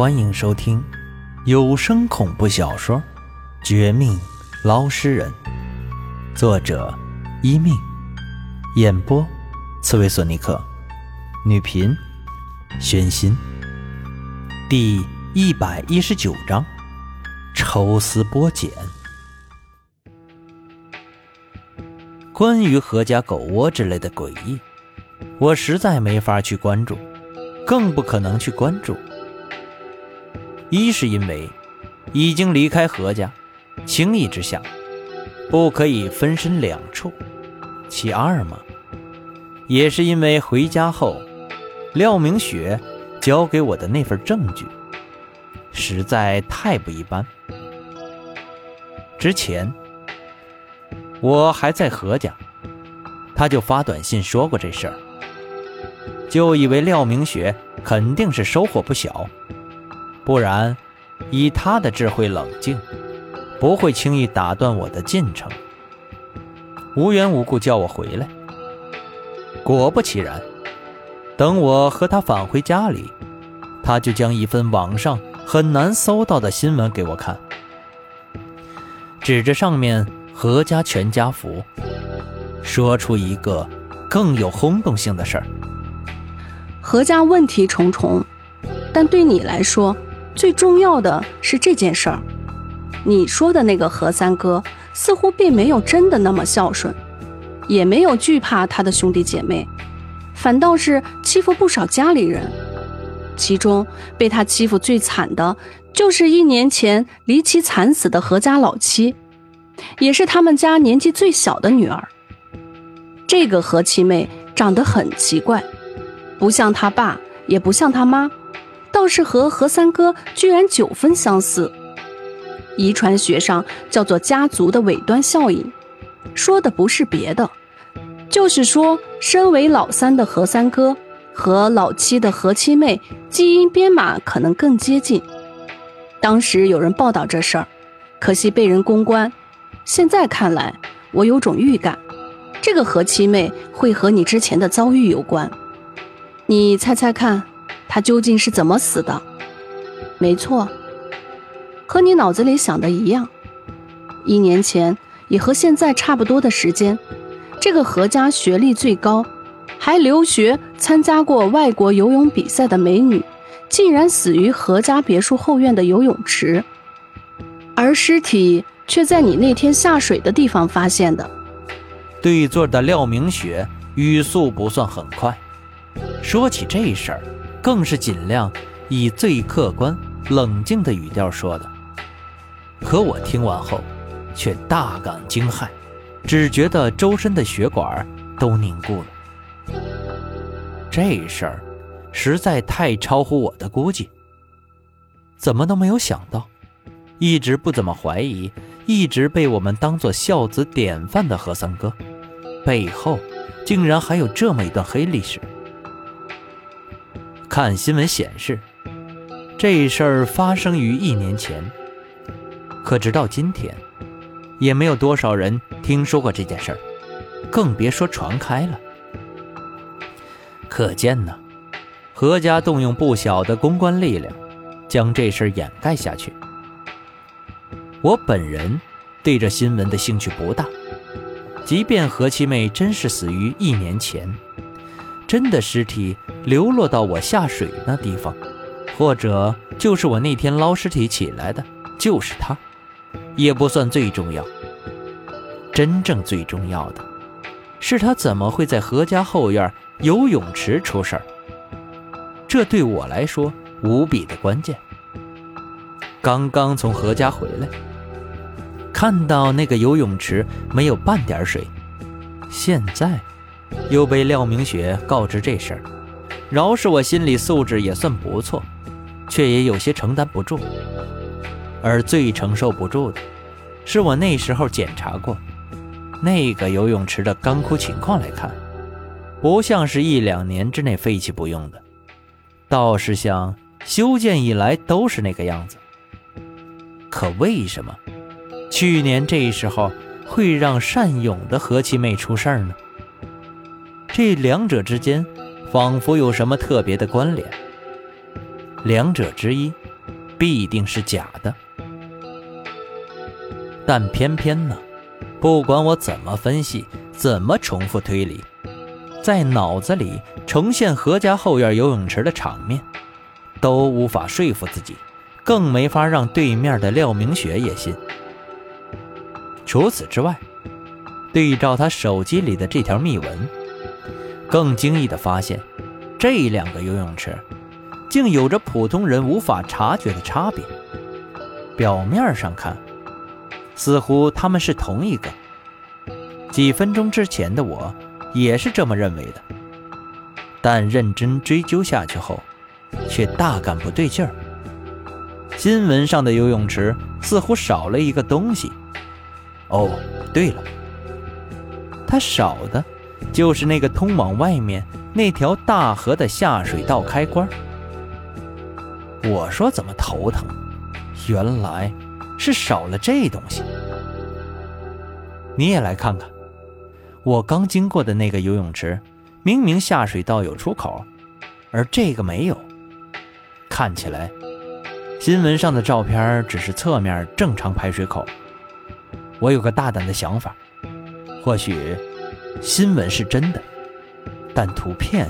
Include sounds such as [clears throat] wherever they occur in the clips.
欢迎收听有声恐怖小说《绝命捞尸人》，作者：一命，演播：刺猬索尼克，女频：宣心。第一百一十九章：抽丝剥茧。关于何家狗窝之类的诡异，我实在没法去关注，更不可能去关注。一是因为已经离开何家，情义之下不可以分身两处；其二嘛，也是因为回家后廖明雪交给我的那份证据实在太不一般。之前我还在何家，他就发短信说过这事儿，就以为廖明雪肯定是收获不小。不然，以他的智慧冷静，不会轻易打断我的进程，无缘无故叫我回来。果不其然，等我和他返回家里，他就将一份网上很难搜到的新闻给我看，指着上面何家全家福，说出一个更有轰动性的事儿：何家问题重重，但对你来说。最重要的是这件事儿，你说的那个何三哥似乎并没有真的那么孝顺，也没有惧怕他的兄弟姐妹，反倒是欺负不少家里人。其中被他欺负最惨的，就是一年前离奇惨死的何家老七，也是他们家年纪最小的女儿。这个何七妹长得很奇怪，不像他爸，也不像他妈。倒是和何三哥居然九分相似，遗传学上叫做家族的尾端效应，说的不是别的，就是说身为老三的何三哥和老七的何七妹基因编码可能更接近。当时有人报道这事儿，可惜被人公关。现在看来，我有种预感，这个何七妹会和你之前的遭遇有关。你猜猜看？他究竟是怎么死的？没错，和你脑子里想的一样。一年前，也和现在差不多的时间，这个何家学历最高，还留学参加过外国游泳比赛的美女，竟然死于何家别墅后院的游泳池，而尸体却在你那天下水的地方发现的。对座的廖明雪语速不算很快，说起这事儿。更是尽量以最客观、冷静的语调说的，可我听完后却大感惊骇，只觉得周身的血管都凝固了。这事儿实在太超乎我的估计，怎么都没有想到，一直不怎么怀疑、一直被我们当做孝子典范的何三哥，背后竟然还有这么一段黑历史。看新闻显示，这事儿发生于一年前，可直到今天，也没有多少人听说过这件事儿，更别说传开了。可见呢，何家动用不小的公关力量，将这事儿掩盖下去。我本人对这新闻的兴趣不大，即便何七妹真是死于一年前。真的尸体流落到我下水那地方，或者就是我那天捞尸体起来的，就是他，也不算最重要。真正最重要的，是他怎么会在何家后院游泳池出事儿？这对我来说无比的关键。刚刚从何家回来，看到那个游泳池没有半点水，现在。又被廖明雪告知这事儿，饶是我心理素质也算不错，却也有些承担不住。而最承受不住的，是我那时候检查过那个游泳池的干枯情况来看，不像是一两年之内废弃不用的，倒是像修建以来都是那个样子。可为什么去年这时候会让善勇的何七妹出事儿呢？这两者之间，仿佛有什么特别的关联。两者之一，必定是假的。但偏偏呢，不管我怎么分析，怎么重复推理，在脑子里重现何家后院游泳池的场面，都无法说服自己，更没法让对面的廖明雪也信。除此之外，对照他手机里的这条密文，更惊异的发现，这两个游泳池竟有着普通人无法察觉的差别。表面上看。似乎他们是同一个。几分钟之前的我也是这么认为的，但认真追究下去后，却大感不对劲儿。新闻上的游泳池似乎少了一个东西。哦，对了，它少的，就是那个通往外面那条大河的下水道开关。我说怎么头疼？原来。是少了这东西，你也来看看。我刚经过的那个游泳池，明明下水道有出口，而这个没有。看起来，新闻上的照片只是侧面正常排水口。我有个大胆的想法，或许新闻是真的，但图片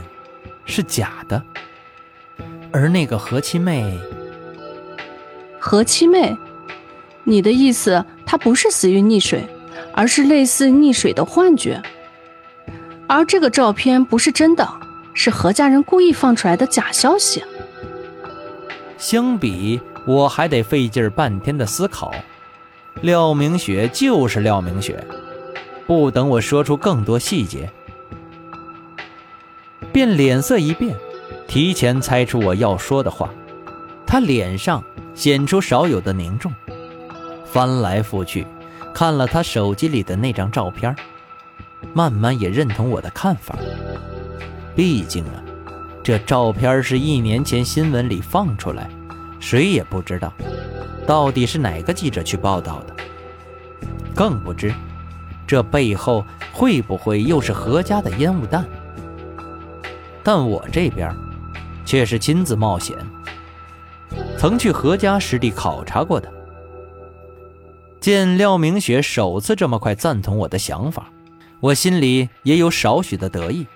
是假的。而那个何七妹，何七妹。你的意思，她不是死于溺水，而是类似溺水的幻觉。而这个照片不是真的，是何家人故意放出来的假消息。相比，我还得费劲半天的思考。廖明雪就是廖明雪，不等我说出更多细节，便脸色一变，提前猜出我要说的话。他脸上显出少有的凝重。翻来覆去，看了他手机里的那张照片，慢慢也认同我的看法。毕竟啊，这照片是一年前新闻里放出来，谁也不知道到底是哪个记者去报道的，更不知这背后会不会又是何家的烟雾弹。但我这边却是亲自冒险，曾去何家实地考察过的。见廖明雪首次这么快赞同我的想法，我心里也有少许的得意，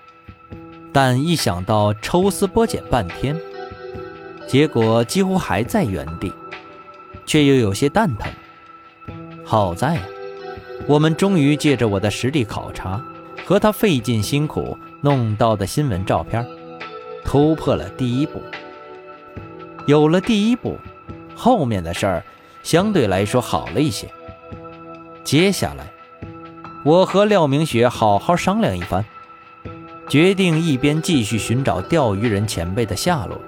但一想到抽丝剥茧半天，结果几乎还在原地，却又有些蛋疼。好在，我们终于借着我的实地考察和他费尽辛苦弄到的新闻照片，突破了第一步。有了第一步，后面的事儿。相对来说好了一些。接下来，我和廖明雪好好商量一番，决定一边继续寻找钓鱼人前辈的下落，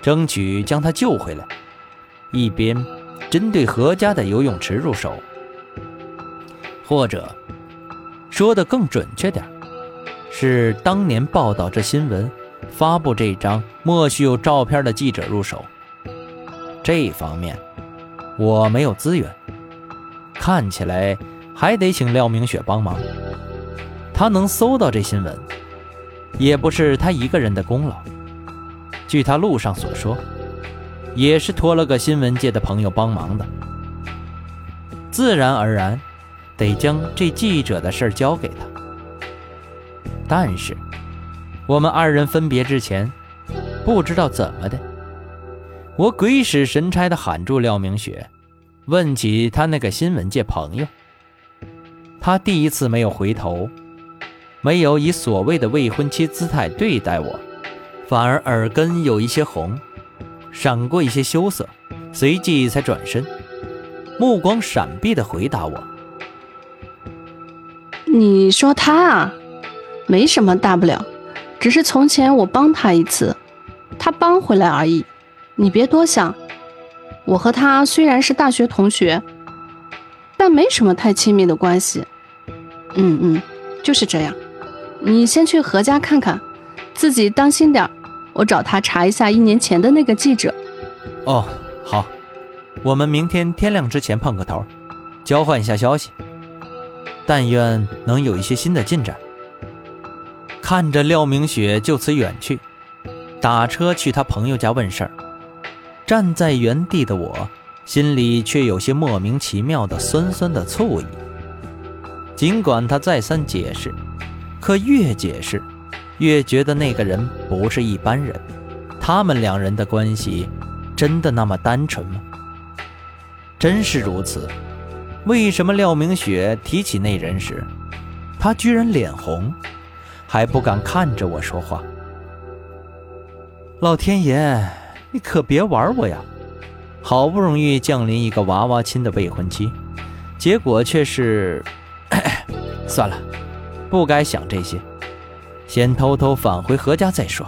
争取将他救回来，一边针对何家的游泳池入手。或者，说的更准确点，是当年报道这新闻、发布这张莫须有照片的记者入手。这方面。我没有资源，看起来还得请廖明雪帮忙。他能搜到这新闻，也不是他一个人的功劳。据他路上所说，也是托了个新闻界的朋友帮忙的。自然而然，得将这记者的事交给他。但是，我们二人分别之前，不知道怎么的。我鬼使神差的喊住廖明雪，问起他那个新闻界朋友。他第一次没有回头，没有以所谓的未婚妻姿态对待我，反而耳根有一些红，闪过一些羞涩，随即才转身，目光闪避的回答我：“你说他啊，没什么大不了，只是从前我帮他一次，他帮回来而已。”你别多想，我和他虽然是大学同学，但没什么太亲密的关系。嗯嗯，就是这样。你先去何家看看，自己当心点我找他查一下一年前的那个记者。哦，好，我们明天天亮之前碰个头，交换一下消息。但愿能有一些新的进展。看着廖明雪就此远去，打车去他朋友家问事儿。站在原地的我，心里却有些莫名其妙的酸酸的醋意。尽管他再三解释，可越解释，越觉得那个人不是一般人。他们两人的关系，真的那么单纯吗？真是如此。为什么廖明雪提起那人时，他居然脸红，还不敢看着我说话？老天爷，你可别玩我呀！好不容易降临一个娃娃亲的未婚妻，结果却是…… [clears throat] 算了，不该想这些，先偷偷返回何家再说。